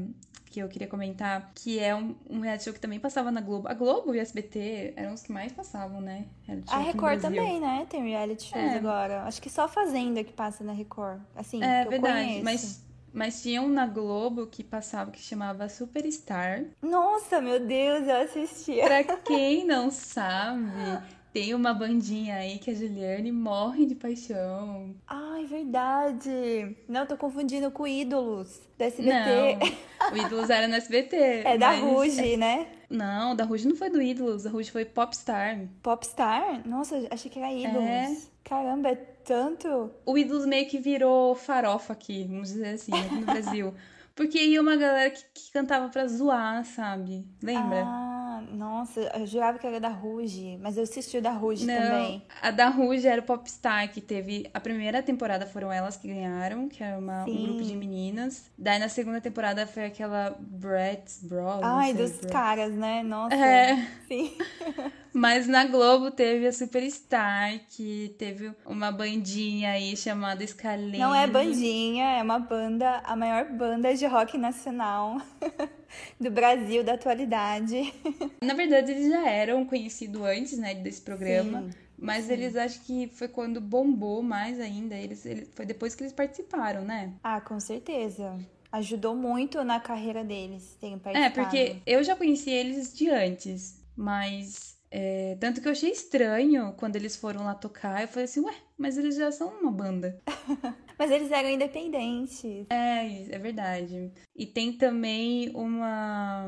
que eu queria comentar, que é um, um reality show que também passava na Globo. A Globo e o SBT eram os que mais passavam, né?
a Record também, né? Tem reality shows é. agora. Acho que só Fazenda que passa na Record. Assim, é, verdade. Conheço.
Mas mas tinha um na Globo que passava que chamava Superstar.
Nossa, meu Deus, eu assistia.
Pra quem não sabe, tem uma bandinha aí que a Juliane morre de paixão.
Ai, verdade. Não, tô confundindo com Ídolos da SBT.
Não, o Ídolos era no SBT.
É da Ruge, né?
Não, da Ruge não foi do Ídolos, da Ruge foi Popstar.
Popstar? Nossa, achei que era Ídolos. É. Caramba, é tanto.
O Ídolos meio que virou farofa aqui, vamos dizer assim, aqui no Brasil. Porque ia uma galera que, que cantava pra zoar, sabe? Lembra?
Ah, nossa, eu jurava que era da Ruge, mas eu assisti o da Ruge Não, também.
A da Ruge era o Popstar, que teve. A primeira temporada foram elas que ganharam, que era uma, um grupo de meninas. Daí na segunda temporada foi aquela Bratz Bros.
Ai, dos Bratz. caras, né? Nossa. É. Sim.
Mas na Globo teve a Superstar, que teve uma bandinha aí chamada Scalene.
Não é bandinha, é uma banda, a maior banda de rock nacional do Brasil da atualidade.
Na verdade, eles já eram conhecidos antes, né, desse programa. Sim, mas sim. eles acho que foi quando bombou mais ainda. Eles, eles, foi depois que eles participaram, né?
Ah, com certeza ajudou muito na carreira deles terem participado.
É, porque eu já conheci eles de antes, mas é, tanto que eu achei estranho quando eles foram lá tocar. Eu falei assim, ué, mas eles já são uma banda.
mas eles eram independentes.
É, é verdade. E tem também uma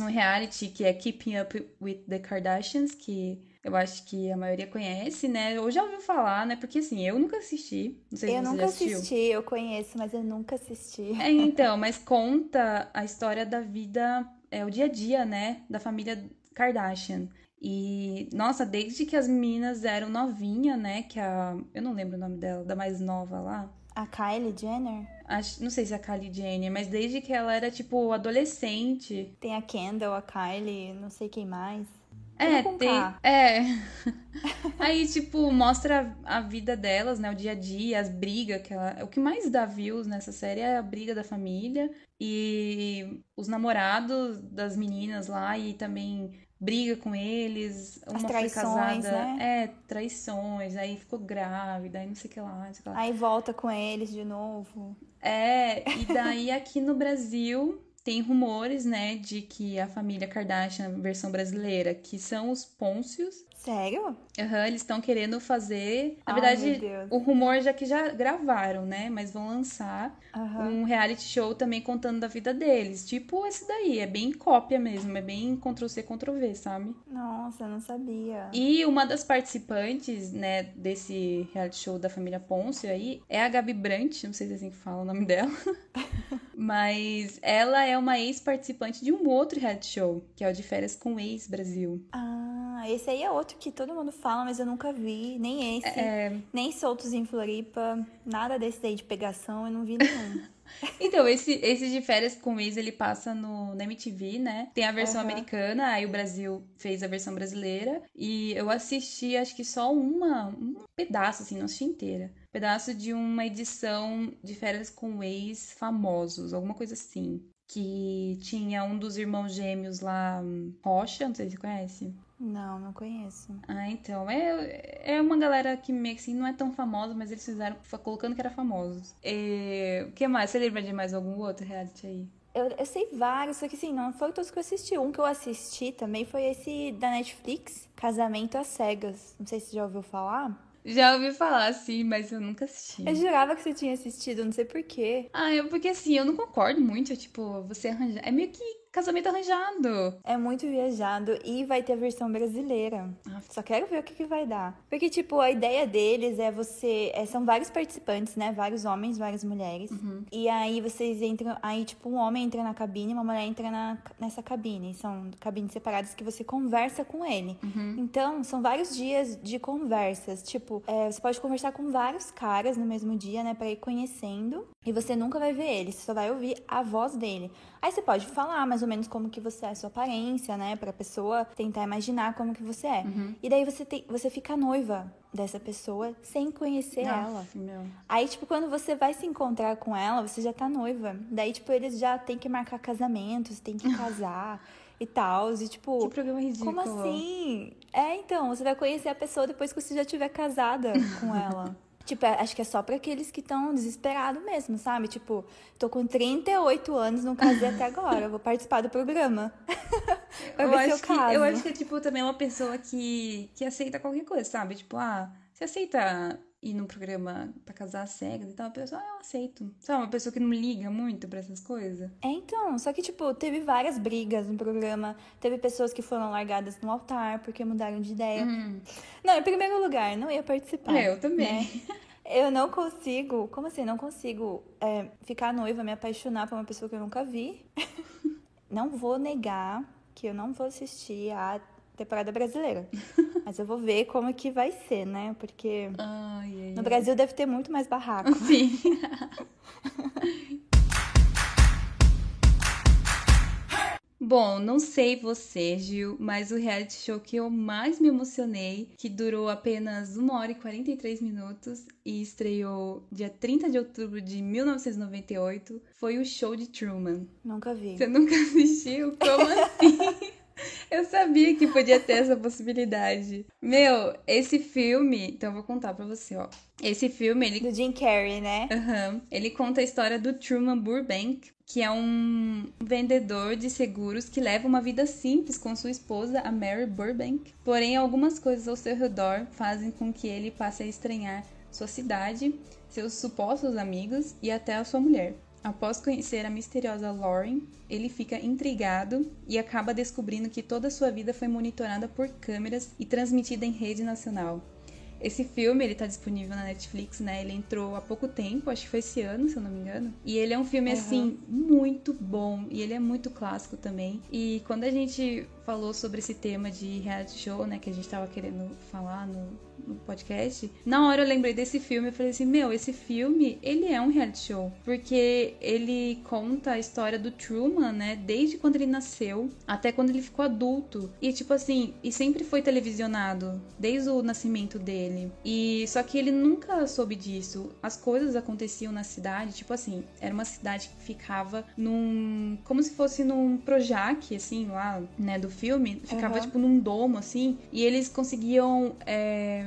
um reality que é Keeping Up with the Kardashians, que eu acho que a maioria conhece, né? Ou já ouviu falar, né? Porque assim, eu nunca assisti. Não sei
eu
se você
nunca
assistiu.
assisti, eu conheço, mas eu nunca assisti.
É, então, mas conta a história da vida, é o dia a dia, né? Da família Kardashian. E, nossa, desde que as meninas eram novinha, né? Que a. Eu não lembro o nome dela, da mais nova lá.
A Kylie Jenner?
Acho, não sei se é a Kylie Jenner, mas desde que ela era, tipo, adolescente.
Tem a Kendall, a Kylie, não sei quem mais.
É, tem. É. Aí, tipo, mostra a vida delas, né? O dia a dia, as brigas que ela. O que mais dá views nessa série é a briga da família e os namorados das meninas lá e também briga com eles. Uma foi
traições,
casada.
né?
É, traições. Aí ficou grávida, aí não sei o que lá, não sei o que lá.
Aí volta com eles de novo.
É, e daí aqui no Brasil tem rumores, né, de que a família Kardashian, versão brasileira, que são os Pôncios,
Sério?
aham, eles estão querendo fazer. Na
Ai,
verdade, o rumor já que já gravaram, né, mas vão lançar
Aham.
um reality show também contando da vida deles. Tipo esse daí, é bem cópia mesmo, é bem Ctrl-C, Ctrl-V, sabe?
Nossa, eu não sabia.
E uma das participantes, né, desse reality show da família Pôncio aí é a Gabi Brant, não sei se é assim que fala o nome dela. Mas ela é uma ex-participante de um outro reality show, que é o de férias com o ex-Brasil.
Ah, esse aí é outro que todo mundo fala, mas eu nunca vi. Nem esse.
É,
Nem Soltos em Floripa. Nada desse aí de pegação, eu não vi nenhum.
Então, esse, esse de férias com ex, ele passa no, na MTV, né? Tem a versão
Aham.
americana, aí o Brasil fez a versão brasileira. E eu assisti, acho que só uma, um pedaço, assim, não assisti inteira. Pedaço de uma edição de férias com ex famosos, alguma coisa assim. Que tinha um dos irmãos gêmeos lá, Rocha, não sei se você conhece.
Não, não conheço.
Ah, então. É, é uma galera que meio que assim, não é tão famosa, mas eles fizeram colocando que era famosos. É, O que mais? Você lembra de mais algum outro reality aí?
Eu, eu sei vários, só que assim, não foram todos que eu assisti. Um que eu assisti também foi esse da Netflix, Casamento às Cegas. Não sei se você já ouviu falar.
Já ouvi falar, sim, mas eu nunca assisti.
Eu jurava que você tinha assistido, não sei porquê.
Ah, eu, porque assim, eu não concordo muito, tipo, você arranjar. É meio que casamento arranjado.
É muito viajado e vai ter a versão brasileira.
Ah.
Só quero ver o que, que vai dar. Porque, tipo, a ideia deles é você. é, são vários participantes, né? Vários homens, várias mulheres. E aí vocês entram. Aí, tipo, um homem entra na cabine uma mulher entra na, nessa cabine. São cabines separadas que você conversa com ele. Então, são vários dias de conversas. Tipo, é, você pode conversar com vários caras no mesmo dia, né? Pra ir conhecendo. E você nunca vai ver ele, você só vai ouvir a voz dele. Aí você pode falar mais ou menos como que você é, a sua aparência, né? Pra pessoa tentar imaginar como que você é. E daí você, tem, você fica noiva dessa pessoa sem conhecer ela.
Aff, meu.
Aí, tipo, quando você vai se encontrar com ela, você já tá noiva. Daí, tipo, eles já tem que marcar casamentos, tem que casar e tal. E, tipo,
Que programa ridículo.
como assim? É, então, você vai conhecer a pessoa depois que você já tiver casada com ela. Tipo, é- acho que é só pra aqueles que estão desesperados mesmo, sabe? Tipo, tô com 38 anos, não casei até agora, vou participar do programa. pra
Eu
ver se eu
acho, que,
caso.
eu acho que é, tipo, também uma pessoa que, que aceita qualquer coisa, sabe? Tipo, ah, você aceita ir num programa pra casar cegas e tal? A pessoa, ah, eu aceito. Sabe, uma pessoa que não liga muito pra essas coisas.
É, então, só que, tipo, teve várias brigas no programa. Teve pessoas que foram largadas no altar porque mudaram de ideia. Não, em primeiro lugar, não ia participar.
Hum. É, eu também.
né? Eu não consigo, como assim? Não consigo é, ficar noiva, me apaixonar por uma pessoa que eu nunca vi. não vou negar que eu não vou assistir a temporada brasileira. Mas eu vou ver como que vai ser, né? Porque
Ai, ai,
no
ai.
Brasil deve ter muito mais barraco.
Sim. Bom, não sei você, Gil, mas o reality show que eu mais me emocionei, que durou apenas 1 hora e 43 minutos e estreou dia 30 de outubro de 1998, foi o show de Truman.
Nunca vi.
Você nunca assistiu? Como assim? Eu sabia que podia ter essa possibilidade. Meu, esse filme, então eu vou contar pra você, ó. Esse filme, ele
Do Jim Carrey, né?
Aham. Ele conta a história do Truman Burbank, que é um vendedor de seguros que leva uma vida simples com sua esposa, a Mary Burbank. Porém, algumas coisas ao seu redor fazem com que ele passe a estranhar sua cidade, seus supostos amigos e até a sua mulher. Após conhecer a misteriosa Lauren, ele fica intrigado e acaba descobrindo que toda a sua vida foi monitorada por câmeras e transmitida em rede nacional. Esse filme, ele tá disponível na Netflix, né? Ele entrou há pouco tempo, acho que foi esse ano, se eu não me engano. E ele é um filme,
Uhum.
assim, muito bom. E ele é muito clássico também. E quando a gente falou sobre esse tema de reality show, né, que a gente tava querendo falar no, no podcast, na hora eu lembrei desse filme e falei assim, meu, esse filme, ele é um reality show, porque ele conta a história do Truman, né, desde quando ele nasceu até quando ele ficou adulto. E tipo assim, e sempre foi televisionado desde o nascimento dele. E só que ele nunca soube disso. As coisas aconteciam na cidade, tipo assim, era uma cidade que ficava num como se fosse num Projac, assim, lá, né, do filme, ficava uhum. tipo num domo assim, e eles conseguiam é,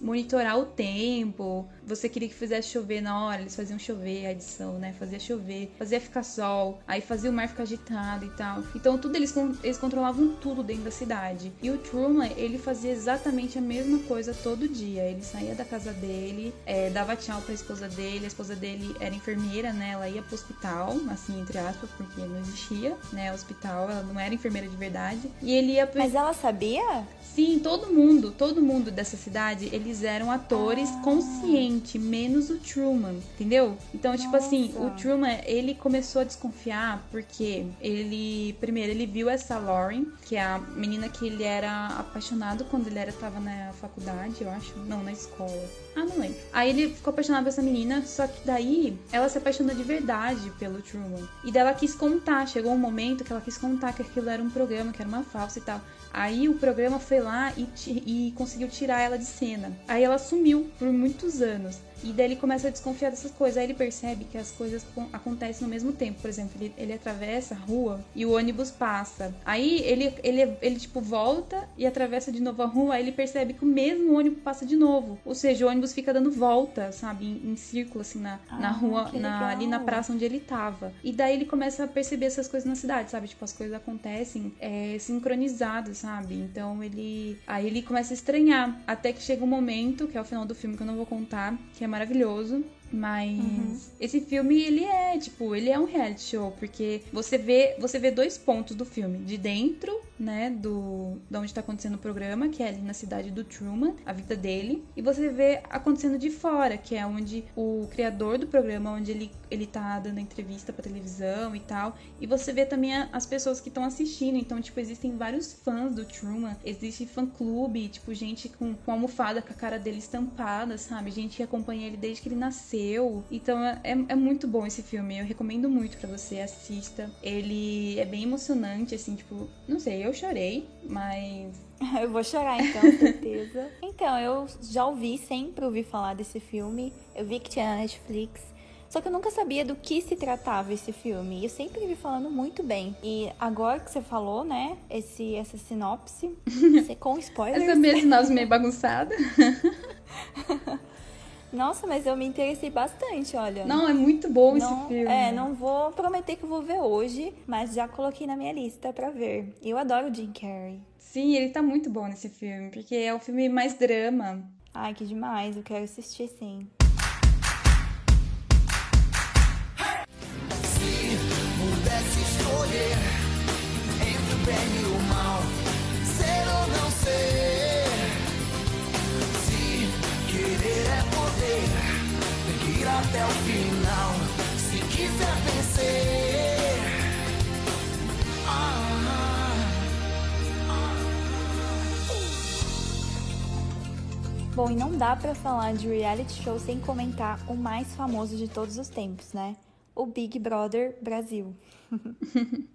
monitorar o tempo. Você queria que fizesse chover na hora, eles faziam chover a edição, né? Fazia chover, fazia ficar sol, aí fazia o mar ficar agitado e tal. Então tudo eles, eles controlavam tudo dentro da cidade. E o Truman, ele fazia exatamente a mesma coisa todo dia. Ele saía da casa dele, é, dava tchau pra esposa dele, a esposa dele era enfermeira, né? Ela ia pro hospital, assim, entre aspas, porque não existia, né? Hospital, ela não era enfermeira de verdade. E ele ia.
Mas ela sabia?
Sim, todo mundo, todo mundo dessa cidade, eles eram atores ah. conscientes, menos o Truman, entendeu? Então, Nossa. tipo assim, o Truman, ele começou a desconfiar porque ele, primeiro, ele viu essa Lauren, que é a menina que ele era apaixonado quando ele era tava na faculdade, eu acho, não, na escola. Ah, não lembro. Aí ele ficou apaixonado por essa menina, só que daí ela se apaixonou de verdade pelo Truman. E daí ela quis contar, chegou um momento que ela quis contar que aquilo era um programa, que era uma falsa e tal. Aí o programa foi lá e, e conseguiu tirar ela de cena. Aí ela sumiu por muitos anos. E daí ele começa a desconfiar dessas coisas. Aí ele percebe que as coisas acontecem no mesmo tempo. Por exemplo, ele, ele atravessa a rua e o ônibus passa. Aí ele, ele, ele, tipo, volta e atravessa de novo a rua. Aí ele percebe que o mesmo ônibus passa de novo. Ou seja, o ônibus fica dando volta, sabe? Em, em círculo, assim, na, ah, na rua, na, ali na praça onde ele tava. E daí ele começa a perceber essas coisas na cidade, sabe? Tipo, as coisas acontecem é, sincronizadas, sabe? Então ele. Aí ele começa a estranhar. Até que chega um momento, que é o final do filme que eu não vou contar, que é maravilhoso. Mas uhum. esse filme, ele é, tipo, ele é um reality show, porque você vê, você vê dois pontos do filme, de dentro, né, do de onde tá acontecendo o programa, que é ali na cidade do Truman, a vida dele, e você vê acontecendo de fora, que é onde o criador do programa, onde ele ele tá dando entrevista para televisão e tal, e você vê também as pessoas que estão assistindo, então, tipo, existem vários fãs do Truman, existe fã clube, tipo, gente com, com almofada com a cara dele estampada, sabe? Gente que acompanha ele desde que ele nasceu então é, é muito bom esse filme. Eu recomendo muito para você assista. Ele é bem emocionante, assim, tipo, não sei, eu chorei, mas
eu vou chorar então, certeza. então, eu já ouvi, sempre ouvi falar desse filme. Eu vi que tinha na Netflix. Só que eu nunca sabia do que se tratava esse filme. E eu sempre vi falando muito bem. E agora que você falou, né? Esse, essa sinopse, com spoilers.
essa mesma sinopse meio bagunçada.
Nossa, mas eu me interessei bastante, olha.
Não, é muito bom
não,
esse filme.
É, não vou prometer que eu vou ver hoje, mas já coloquei na minha lista para ver. Eu adoro o Jim Carrey.
Sim, ele tá muito bom nesse filme, porque é o filme mais drama.
Ai, que demais, eu quero assistir sim. Se pudesse escolher entre o bem e o mal, até o final. Se quiser vencer. Ah, ah, Bom, e não dá para falar de reality show sem comentar o mais famoso de todos os tempos, né? O Big Brother Brasil.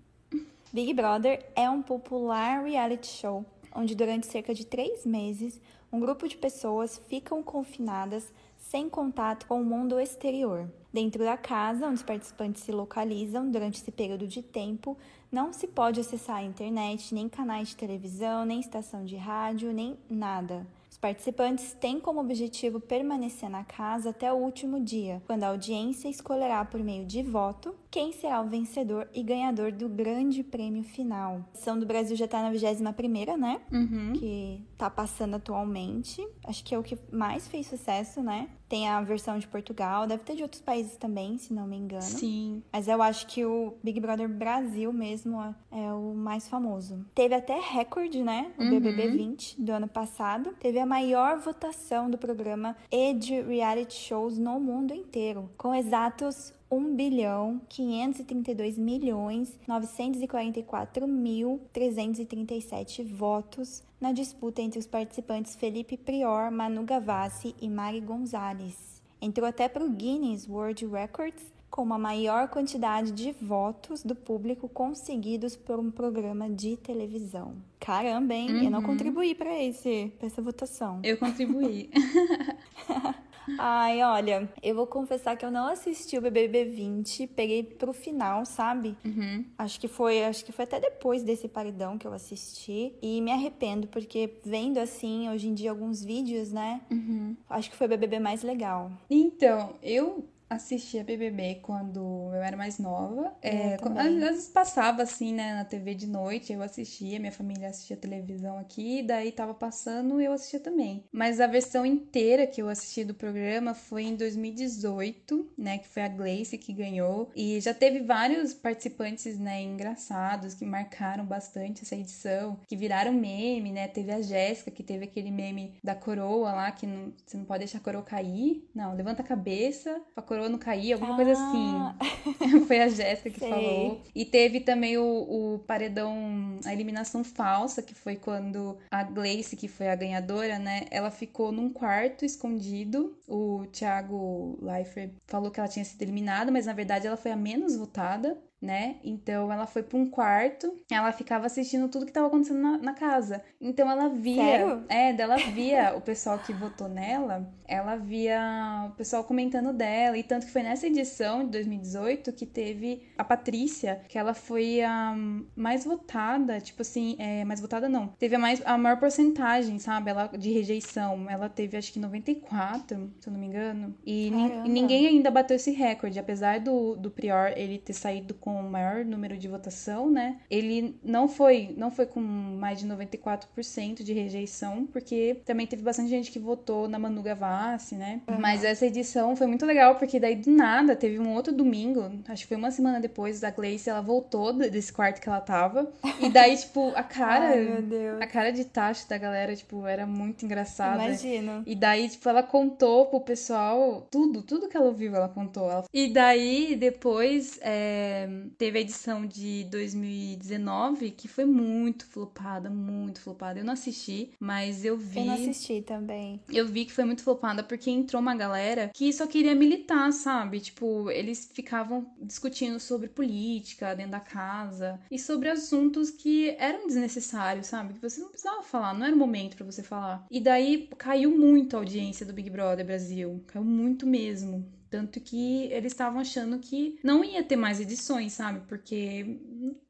Big Brother é um popular reality show onde durante cerca de três meses um grupo de pessoas ficam confinadas sem contato com o mundo exterior. Dentro da casa, onde os participantes se localizam durante esse período de tempo, não se pode acessar a internet, nem canais de televisão, nem estação de rádio, nem nada. Participantes têm como objetivo permanecer na casa até o último dia, quando a audiência escolherá por meio de voto quem será o vencedor e ganhador do grande prêmio final. A edição do Brasil já está na 21 né?
Uhum.
Que está passando atualmente. Acho que é o que mais fez sucesso, né? Tem a versão de Portugal, deve ter de outros países também, se não me engano.
Sim.
Mas eu acho que o Big Brother Brasil mesmo é o mais famoso. Teve até recorde, né? O uhum. BBB 20 do ano passado. Teve a maior votação do programa e de reality shows no mundo inteiro, com exatos 1 bilhão 532 milhões 944 mil 337 votos na disputa entre os participantes Felipe Prior, Manu Gavassi e Mari Gonzalez. Entrou até para o Guinness World Records como a maior quantidade de votos do público conseguidos por um programa de televisão. Caramba, hein? Uhum. Eu não uhum. contribuí para esse, pra essa votação.
Eu contribuí.
Ai, olha, eu vou confessar que eu não assisti o BBB 20, peguei pro final, sabe?
Uhum.
Acho que foi, acho que foi até depois desse paredão que eu assisti e me arrependo porque vendo assim hoje em dia alguns vídeos, né?
Uhum.
Acho que foi o BBB mais legal.
Então, eu assistia BBB quando eu era mais nova. É, às vezes passava assim, né, na TV de noite, eu assistia, minha família assistia televisão aqui, daí tava passando eu assistia também. Mas a versão inteira que eu assisti do programa foi em 2018, né, que foi a Gleice que ganhou. E já teve vários participantes, né, engraçados que marcaram bastante essa edição, que viraram meme, né? Teve a Jéssica, que teve aquele meme da coroa lá, que não, você não pode deixar a coroa cair. Não, levanta a cabeça pra coroa coroa não cair, alguma ah. coisa assim. Foi a Jéssica que Sei. falou. E teve também o, o, paredão, a eliminação falsa, que foi quando a Gleice, que foi a ganhadora, né? Ela ficou num quarto escondido. O Thiago Leifert falou que ela tinha sido eliminada, mas na verdade ela foi a menos votada né? Então ela foi para um quarto, ela ficava assistindo tudo que estava acontecendo na, na, casa. Então ela via,
Sério?
é, dela via o pessoal que votou nela, ela via o pessoal comentando dela e tanto que foi nessa edição de 2018 que teve a Patrícia, que ela foi a mais votada, tipo assim, é, mais votada não, teve a mais a maior porcentagem, sabe? Ela de rejeição, ela teve acho que 94, se eu não me engano. E, e ninguém ainda bateu esse recorde, apesar do do Prior ele ter saído com o maior número de votação, né? Ele não foi, não foi com mais de 94% de rejeição, porque também teve bastante gente que votou na Manu Gavassi, né? Uhum. Mas essa edição foi muito legal, porque daí do nada teve um outro domingo, acho que foi uma semana depois, a Gleice, ela voltou desse quarto que ela tava. E daí, tipo, a cara.
Ai,
a cara de taxa da galera, tipo, era muito engraçada.
Imagino.
E daí, tipo, ela contou pro pessoal tudo, tudo que ela ouviu, ela contou. E daí, depois, é teve a edição de 2019 que foi muito flopada, muito flopada. Eu não assisti, mas eu vi.
Eu não assisti também.
Eu vi que foi muito flopada porque entrou uma galera que só queria militar, sabe? Tipo, eles ficavam discutindo sobre política dentro da casa e sobre assuntos que eram desnecessários, sabe? Que você não precisava falar, não era o momento para você falar. E daí caiu muito a audiência do Big Brother Brasil, caiu muito mesmo. Tanto que eles estavam achando que não ia ter mais edições, sabe? Porque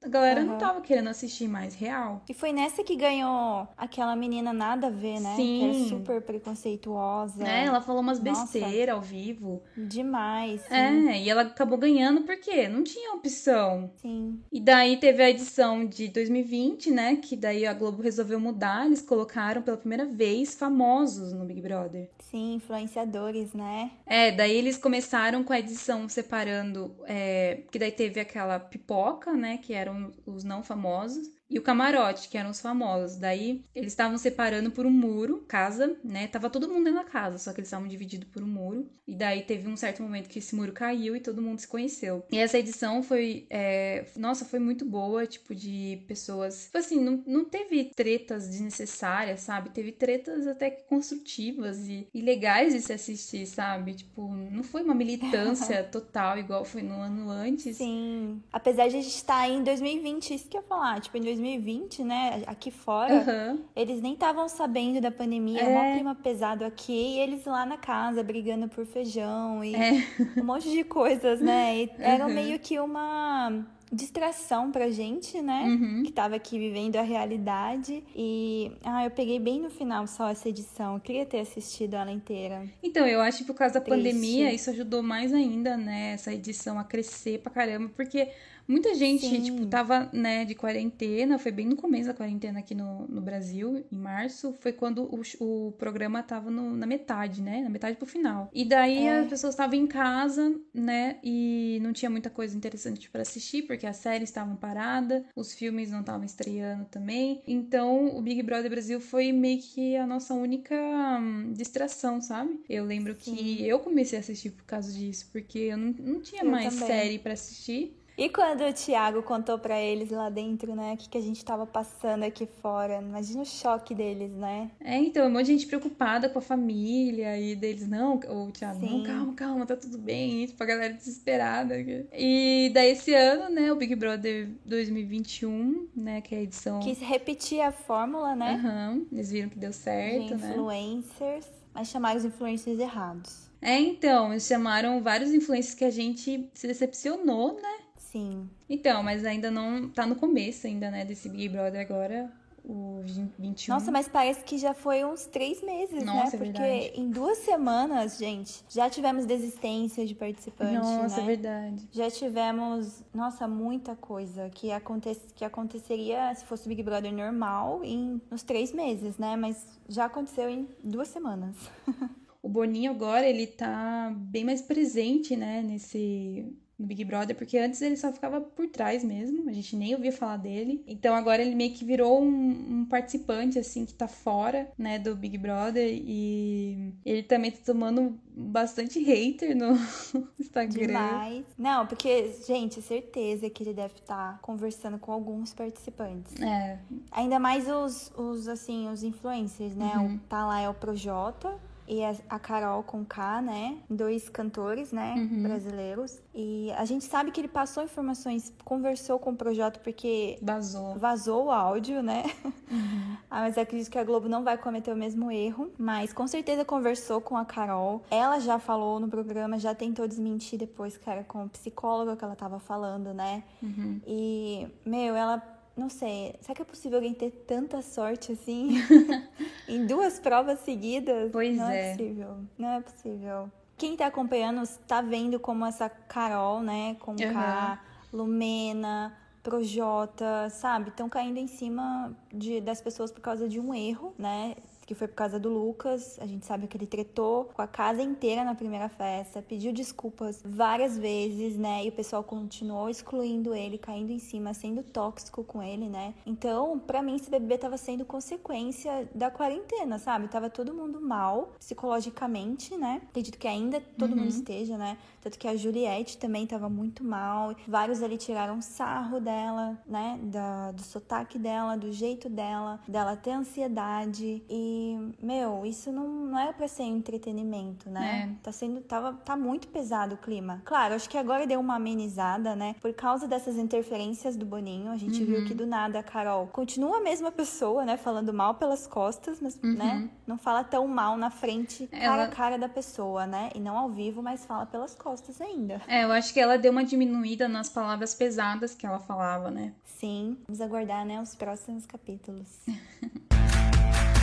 a galera uhum. não tava querendo assistir mais real.
E foi nessa que ganhou aquela menina nada a ver, né?
Sim. Que
era super preconceituosa.
É, ela falou umas besteiras ao vivo.
Demais. Sim.
É, e ela acabou ganhando porque não tinha opção.
Sim.
E daí teve a edição de 2020, né? Que daí a Globo resolveu mudar. Eles colocaram pela primeira vez famosos no Big Brother.
Sim, influenciadores, né?
É, daí eles começaram com a edição separando. É, que daí teve aquela pipoca, né? Que eram os não famosos e o camarote, que eram os famosos. Daí eles estavam separando por um muro, casa, né? Tava todo mundo dentro da casa, só que eles estavam divididos por um muro. E daí teve um certo momento que esse muro caiu e todo mundo se conheceu. E essa edição foi, é... nossa, foi muito boa, tipo, de pessoas. Tipo assim, não, não teve tretas desnecessárias, sabe? Teve tretas até que construtivas e, e legais de se assistir, sabe? Tipo, não foi uma militância total igual foi no ano antes.
Sim. Apesar de a gente estar em 2020, isso que eu ia falar, tipo, em 2020, né, aqui fora,
uhum.
eles nem estavam sabendo da pandemia, é. clima pesado aqui, e eles lá na casa brigando por feijão e
é.
um monte de coisas, né? E era uhum. meio que uma distração pra gente, né?
Uhum.
Que tava aqui vivendo a realidade. E ah, eu peguei bem no final só essa edição. Eu queria ter assistido ela inteira.
Então, eu acho que por causa da Triste. pandemia, isso ajudou mais ainda, né? Essa edição a crescer pra caramba, porque Muita gente,
Sim.
tipo, tava, né, de quarentena, foi bem no começo da quarentena aqui no, no Brasil, em março, foi quando o, o programa tava no- na metade, né, na metade pro final. E daí
É.
as pessoas estavam em casa, né, e não tinha muita coisa interessante pra assistir, porque as séries estavam paradas, os filmes não estavam estreando também. Então, o Big Brother Brasil foi meio que a nossa única hum, distração, sabe? Eu lembro
Sim.
que eu comecei a assistir por causa disso, porque eu não, não tinha
Eu
mais
também.
série pra assistir.
E quando o Thiago contou pra eles lá dentro, né, o que, que a gente tava passando aqui fora, imagina o choque deles, né?
É, então, um monte de gente preocupada com a família e deles, não, o Thiago, não,
Sim.
calma, calma, tá tudo bem, e, tipo, a galera desesperada. E daí esse ano, né, o Big Brother 2021, né, que é a edição...
Quis repetir a fórmula, né,
Aham, eles viram que deu
de
certo, né?
influencers, mas chamaram os influencers errados.
É, então, eles chamaram vários influencers que a gente se decepcionou, né?
Sim.
Então, mas ainda não tá no começo ainda, né, desse Big Brother agora, o 21.
Nossa, mas parece que já foi uns três meses,
Nossa, é
né? Porque
verdade.
em duas semanas, gente, já tivemos desistência de participante,
Nossa,
né?
é verdade.
Já tivemos, nossa, muita coisa que, aconte que aconteceria se fosse o Big Brother normal em nos três meses, né? Mas já aconteceu em duas semanas.
O Boninho agora, ele tá bem mais presente, né, nesse no Big Brother, porque antes ele só ficava por trás mesmo, a gente nem ouvia falar dele. Então agora ele meio que virou um, um participante, assim, que tá fora, né, do Big Brother e ele também tá tomando bastante hater no Instagram.
Demais. Não, porque, gente, certeza que ele deve estar conversando com alguns participantes.
É,
Ainda mais os, os assim, os influencers, né?
Uhum.
O, tá lá é o Projota e a, Carol com K, né? Dois cantores, né?
Uhum.
Brasileiros. E a gente sabe que ele passou informações, conversou com o Projota porque
vazou.
vazou o áudio, né?
Uhum.
Ah, mas acredito que a Globo não vai cometer o mesmo erro. Mas com certeza conversou com a Carol. Ela já falou no programa, já tentou desmentir depois que era com o psicólogo que ela tava falando, né?
Uhum.
E, meu, ela. Não sei, será que é possível alguém ter tanta sorte assim? em duas provas seguidas?
Pois
não
é.
é possível. Não é possível. Quem tá acompanhando tá vendo como essa Carol, né, com K, Lumena, Projota, sabe, estão caindo em cima de, das pessoas por causa de um erro, né? Que foi por causa do Lucas. A gente sabe que ele tretou com a casa inteira na primeira festa, pediu desculpas várias vezes, né? E o pessoal continuou excluindo ele, caindo em cima, sendo tóxico com ele, né? Então, pra mim, esse bebê tava sendo consequência da quarentena, sabe? Tava todo mundo mal, psicologicamente, né? Acredito que ainda todo mundo esteja, né? Tanto que a Juliette também tava muito mal. Vários ali tiraram sarro dela, né? Da, do sotaque dela, do jeito dela, dela ter ansiedade. E, meu, isso não, não era pra ser entretenimento, né? Tá sendo. Tava, tá muito pesado o clima. Claro, acho que agora deu uma amenizada, né? Por causa dessas interferências do Boninho. A gente viu que do nada a Carol continua a mesma pessoa, né? Falando mal pelas costas, mas, né? Não fala tão mal na frente, cara
Ela-
a cara da pessoa, né? E não ao vivo, mas fala pelas costas ainda.
É, eu acho que ela deu uma diminuída nas palavras pesadas que ela falava, né?
Sim, vamos aguardar, né? Os próximos capítulos.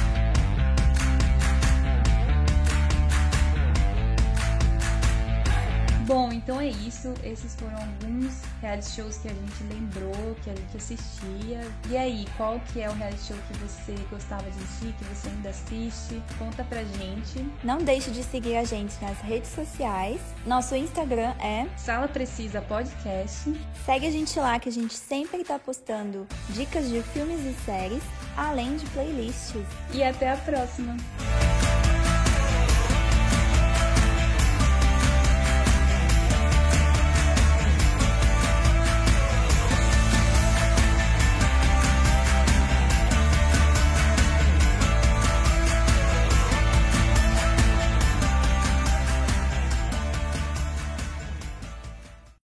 Bom, então é isso. Esses foram alguns reality shows que a gente lembrou, que a gente assistia. E aí, qual que é o reality show que você gostava de assistir, que você ainda assiste? Conta pra gente.
Não deixe de seguir a gente nas redes sociais. Nosso Instagram é.
Sala Precisa Podcast.
Segue a gente lá que a gente sempre tá postando dicas de filmes e séries, além de playlists.
E até a próxima!